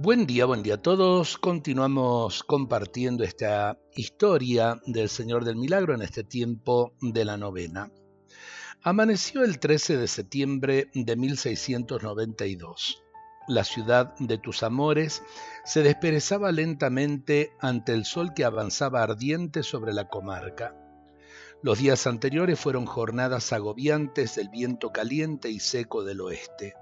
Buen día, buen día a todos. Continuamos compartiendo esta historia del Señor del Milagro en este tiempo de la novena. Amaneció el 13 de septiembre de 1692. La ciudad de tus amores se desperezaba lentamente ante el sol que avanzaba ardiente sobre la comarca. Los días anteriores fueron jornadas agobiantes del viento caliente y seco del oeste.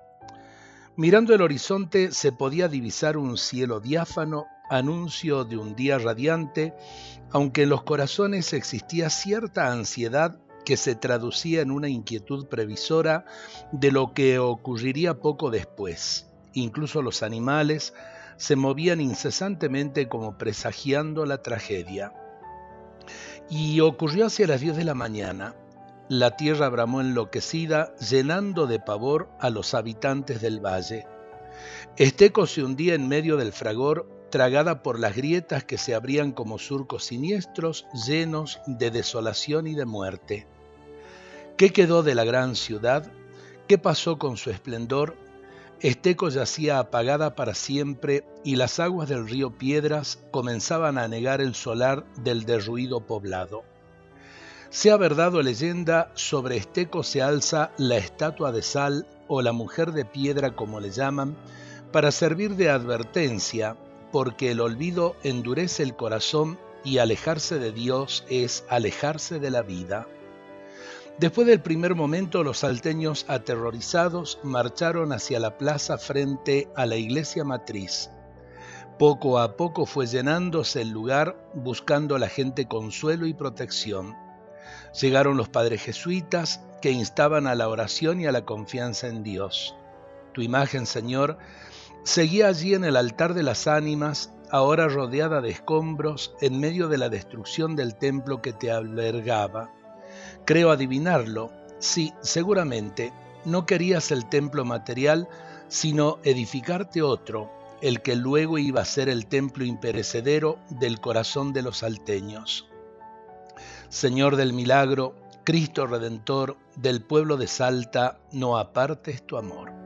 Mirando el horizonte se podía divisar un cielo diáfano, anuncio de un día radiante, aunque en los corazones existía cierta ansiedad que se traducía en una inquietud previsora de lo que ocurriría poco después. Incluso los animales se movían incesantemente como presagiando la tragedia. Y ocurrió hacia las diez de la mañana. La tierra bramó enloquecida, llenando de pavor a los habitantes del valle. Esteco se hundía en medio del fragor, tragada por las grietas que se abrían como surcos siniestros, llenos de desolación y de muerte. ¿Qué quedó de la gran ciudad? ¿Qué pasó con su esplendor? Esteco yacía apagada para siempre y las aguas del río Piedras comenzaban a anegar el solar del derruido poblado. Sea verdad o leyenda, sobre Esteco se alza la estatua de sal o la mujer de piedra como le llaman, para servir de advertencia, porque el olvido endurece el corazón y alejarse de Dios es alejarse de la vida. Después del primer momento, los salteños aterrorizados marcharon hacia la plaza frente a la iglesia matriz. Poco a poco fue llenándose el lugar buscando a la gente consuelo y protección. Llegaron los padres jesuitas que instaban a la oración y a la confianza en Dios. Tu imagen, Señor, seguía allí en el altar de las ánimas, ahora rodeada de escombros, en medio de la destrucción del templo que te albergaba. Creo adivinarlo. Sí, seguramente, no querías el templo material, sino edificarte otro, el que luego iba a ser el templo imperecedero del corazón de los salteños. Señor del milagro, Cristo Redentor, del pueblo de Salta, no apartes tu amor.